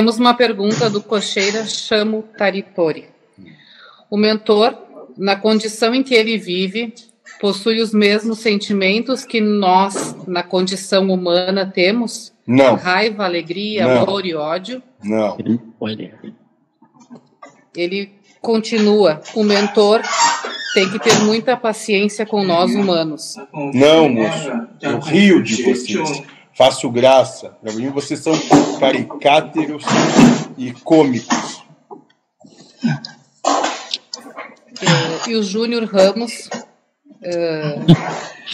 Temos uma pergunta do Cocheira Chamo Taritori. O mentor, na condição em que ele vive, possui os mesmos sentimentos que nós, na condição humana, temos? Não. Raiva, alegria, Não. amor e ódio? Não. Ele continua. O mentor tem que ter muita paciência com nós humanos. Não, moço. Eu rio de vocês. Faço graça. Para mim, vocês são caricáteros e cômicos. E o Júnior Ramos eh,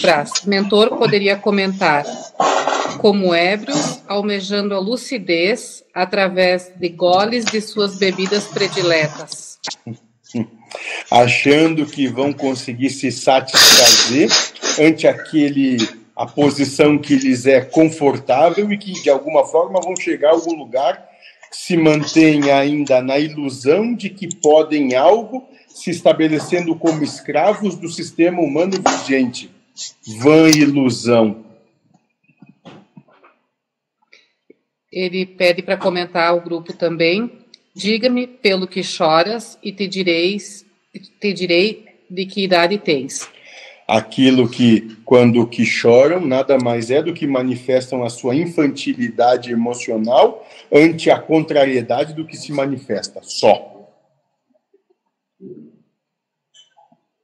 Praz, mentor, poderia comentar como ébrios, almejando a lucidez através de goles de suas bebidas prediletas. Achando que vão conseguir se satisfazer ante aquele a posição que lhes é confortável e que de alguma forma vão chegar a algum lugar se mantém ainda na ilusão de que podem algo se estabelecendo como escravos do sistema humano vigente. Vã ilusão. Ele pede para comentar o grupo também. Diga-me pelo que choras e te direis, te direi de que idade tens. Aquilo que, quando que choram, nada mais é do que manifestam a sua infantilidade emocional ante a contrariedade do que se manifesta. Só.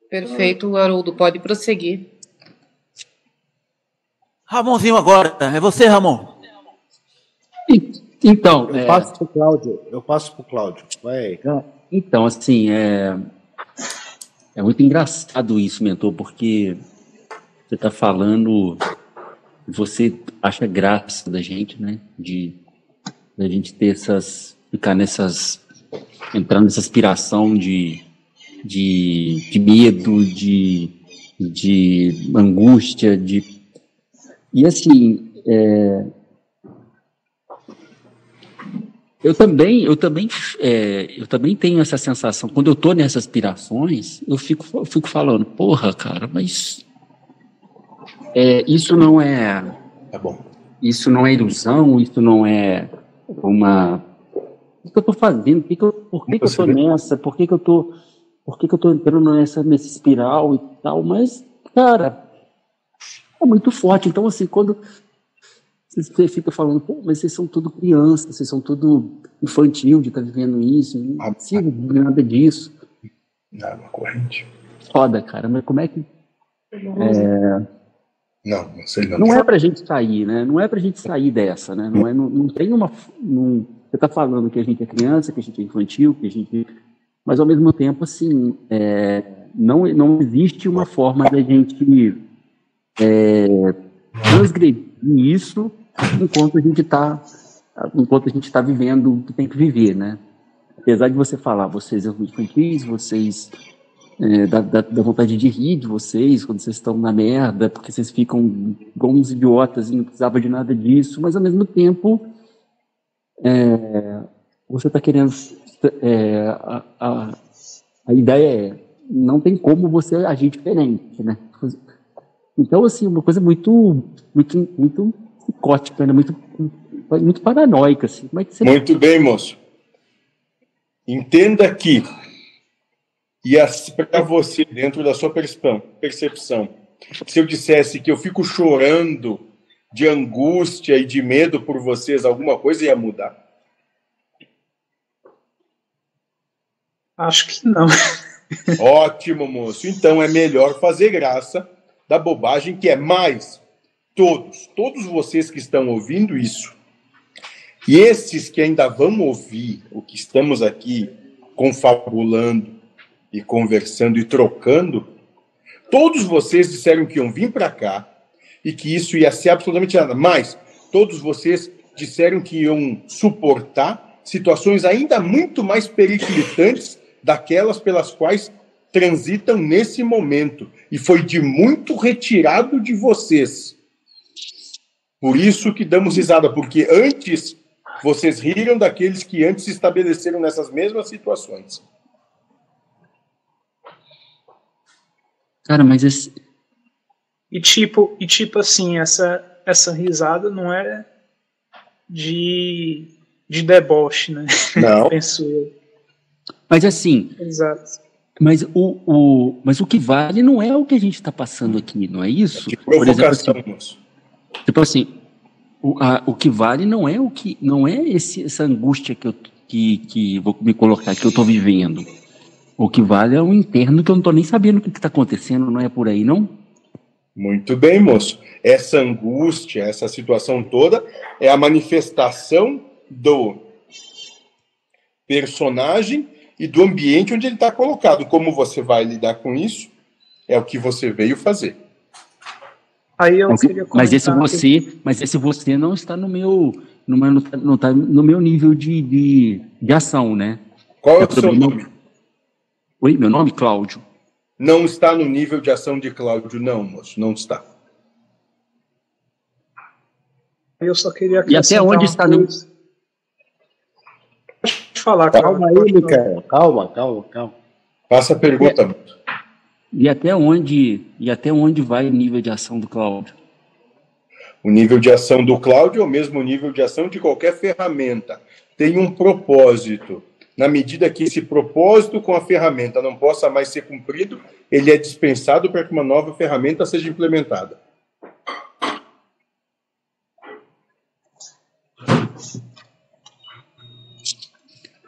Perfeito, Haroldo, pode prosseguir. Ramonzinho agora, é você, Ramon? Então, Eu é, passo pro Cláudio. Eu passo pro Cláudio. Vai. então assim, é, é muito engraçado isso, mentor, porque você está falando, você acha graça da gente, né? De da gente ter essas, ficar nessas, entrar nessa aspiração de, de, de medo, de, de angústia, de e assim, é, eu também, eu também, é, eu também tenho essa sensação. Quando eu estou nessas aspirações, eu fico, eu fico falando, porra, cara, mas é, isso não é, Tá bom. isso não é ilusão, isso não é uma, o que eu estou fazendo? Por que, que eu, por que, que eu estou nessa? Por que, que eu estou, por que, que eu estou entrando nessa nesse espiral e tal? Mas, cara, é muito forte. Então, assim, quando você fica falando, pô, mas vocês são tudo crianças, vocês são tudo infantil de estar vivendo isso, eu não consigo nada disso. Água corrente. Foda, cara, mas como é que. É, Não, não sei não. não é pra gente sair, né? Não é pra gente sair dessa, né? Não, é, não, não tem uma. Não, você tá falando que a gente é criança, que a gente é infantil, que a gente. Mas ao mesmo tempo, assim, é, não, não existe uma forma da gente é, transgredir isso enquanto a gente está enquanto a gente está vivendo o que tem que viver, né? Apesar de você falar, vocês são infantis, vocês é, dá, vontade de rir de vocês quando vocês estão na merda, porque vocês ficam igual uns idiotas e não precisava de nada disso, mas ao mesmo tempo é, você está querendo é, a, a, a ideia é não tem como você agir diferente, né? Então assim uma coisa muito muito muito psicótica, né? muito muito paranoica assim. Como é que você Muito bem, moço. Entenda que, e para você, dentro da sua percepção, percepção, se eu dissesse que eu fico chorando de angústia e de medo por vocês, alguma coisa ia mudar? Acho que não. Ótimo, moço. Então é melhor fazer graça da bobagem que é mais. Todos, todos vocês que estão ouvindo isso, e esses que ainda vão ouvir o que estamos aqui confabulando e conversando e trocando, todos vocês disseram que iam vir para cá e que isso ia ser absolutamente nada. Mas todos vocês disseram que iam suportar situações ainda muito mais periclitantes daquelas pelas quais transitam nesse momento. E foi de muito retirado de vocês. Por isso que damos risada, porque antes vocês riram daqueles que antes se estabeleceram nessas mesmas situações. Cara, mas esse. E tipo, e tipo assim, essa, essa risada não é de, de deboche, né? Não. Penso eu. Mas assim, Exato. mas o, o, mas o que vale não é o que a gente está passando aqui, não é isso? De Por exemplo, provocação, assim, moço. Tipo assim, o, a- o que vale não é o que não é esse, essa angústia que eu que, que vou me colocar que eu estou vivendo. O que vale é o interno que eu não estou nem sabendo o que está acontecendo, não é por aí, não? Muito bem, moço. Essa angústia, essa situação toda é a manifestação do personagem e do ambiente onde ele está colocado. Como você vai lidar com isso é o que você veio fazer. Aí eu Mas, queria comentar. mas esse que- você, mas esse você não está no meu, no meu- não está tá no meu nível de, de, de ação, né? Qual é É o seu nome? Oi, meu nome é Cláudio. Não está no nível de ação de Cláudio, não, moço. Não está. Eu só queria E até onde está no- falar, Calma aí, Cláudio. Micael. Calma, calma, calma. Faça a pergunta, moço. E até onde e até onde vai o nível de ação do Cláudio? O nível de ação do Cláudio é o mesmo nível de ação de qualquer ferramenta. Tem um propósito. Na medida que esse propósito com a ferramenta não possa mais ser cumprido, ele é dispensado para que uma nova ferramenta seja implementada.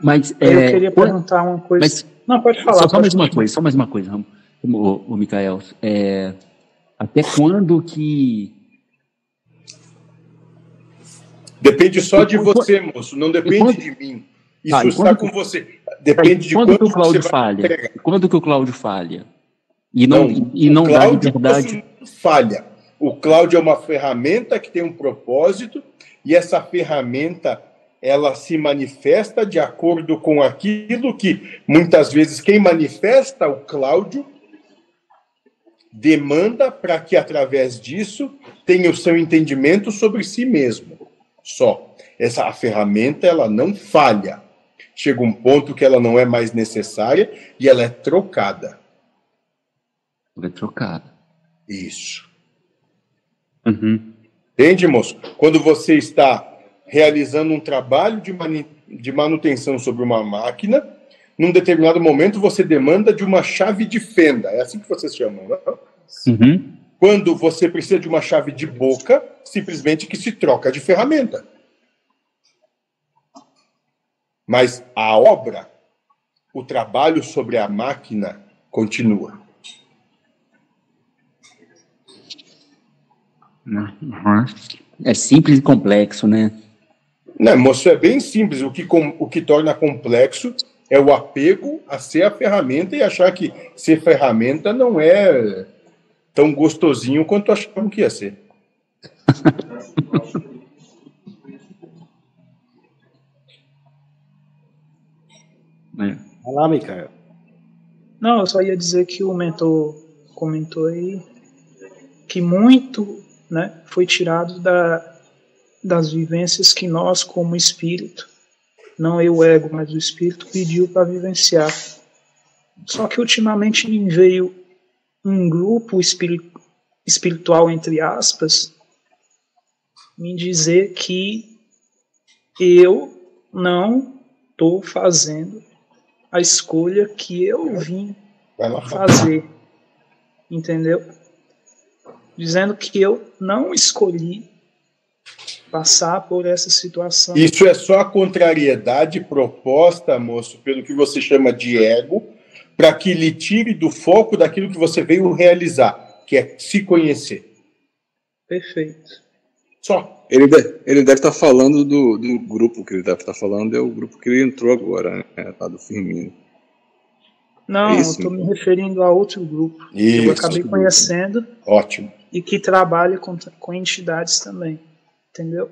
Mas Eu é, queria quando- perguntar uma coisa. mas Não, pode falar. só, só mais uma coisa, só mais uma coisa, o, o Mikael. É, até quando que Depende só de você, moço. Não depende quando- de mim. Isso Ah, e está com você. Depende de quando quando que o Cláudio falha? entregar. Quando que o Cláudio falha? E não, Não, e não o dá de Cláudio verdade. não falha. O Cláudio é uma ferramenta que tem um propósito e essa ferramenta ela se manifesta de acordo com aquilo que muitas vezes quem manifesta o Cláudio demanda para que através disso tenha o seu entendimento sobre si mesmo. Só essa a ferramenta ela não falha. Chega um ponto que ela não é mais necessária e ela é trocada. É trocado. Isso. Uhum. Entende, moço? Quando você está realizando um trabalho de, de manutenção sobre uma máquina, num determinado momento você demanda de uma chave de fenda. É assim que vocês chamam, né? Uhum. Quando você precisa de uma chave de boca, simplesmente que se troca de ferramenta. Mas a obra, o trabalho sobre a máquina continua. Uhum. É simples e complexo, né? Não, moço, é bem simples. O que, com- o que torna complexo é o apego a ser a ferramenta e achar que ser ferramenta não é tão gostosinho quanto achavam que ia ser. É. Vai lá, Micael. Não, eu só ia dizer que o mentor comentou aí que muito né, foi tirado da, das vivências que nós, como espírito, não eu o ego, mas o espírito, pediu para vivenciar. Só que ultimamente me veio um grupo espiri- espiritual, entre aspas, me dizer que eu não estou fazendo a escolha que eu vim fazer. Entendeu? Dizendo que eu não escolhi passar por essa situação. Isso é só a contrariedade proposta, moço, pelo que você chama de ego, para que lhe tire do foco daquilo que você veio realizar, que é se conhecer. Perfeito. Só. Ele, de- ele deve estar falando do, do grupo que ele deve estar falando, é o grupo que ele entrou agora, né? Lá do Firmino. Não, Isso. eu estou me referindo a outro grupo que eu Isso. acabei conhecendo Ótimo. e que trabalha com, com entidades também. Entendeu?